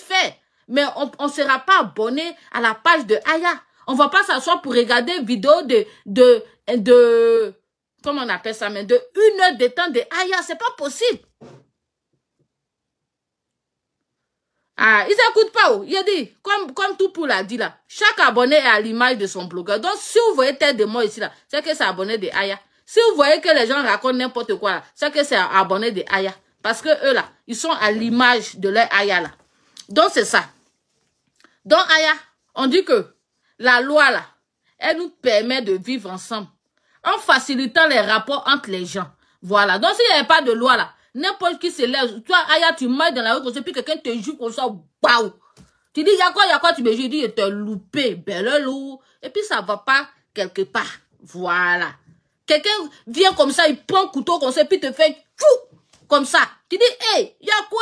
fait. Mais on ne sera pas abonné à la page de Aya. On va pas s'asseoir pour regarder une vidéo de, de, de, comment on appelle ça, mais de une heure de temps de Aya. C'est pas possible. Ah, ils n'écoutent pas. Il a dit, comme, comme tout pour l'a dit là, chaque abonné est à l'image de son blogueur. Donc, si vous voyez tête de moi ici là, c'est que c'est abonné de Aya. Si vous voyez que les gens racontent n'importe quoi là, c'est que c'est abonné de Aya. Parce que eux là, ils sont à l'image de leur Aya là. Donc, c'est ça. Donc, Aya, on dit que la loi là, elle nous permet de vivre ensemble en facilitant les rapports entre les gens. Voilà. Donc, s'il n'y avait pas de loi là, n'importe qui se lève. Toi, Aya, tu marches dans la rue, puis quelqu'un te joue comme ça, waouh. Tu dis, il y a quoi, il y a quoi, tu me dis, il te loupé, belle loup. Et puis, ça va pas quelque part. Voilà. Quelqu'un vient comme ça, il prend un couteau comme ça, puis te fait tchou, comme ça. Tu dis, hé, hey, il y a quoi?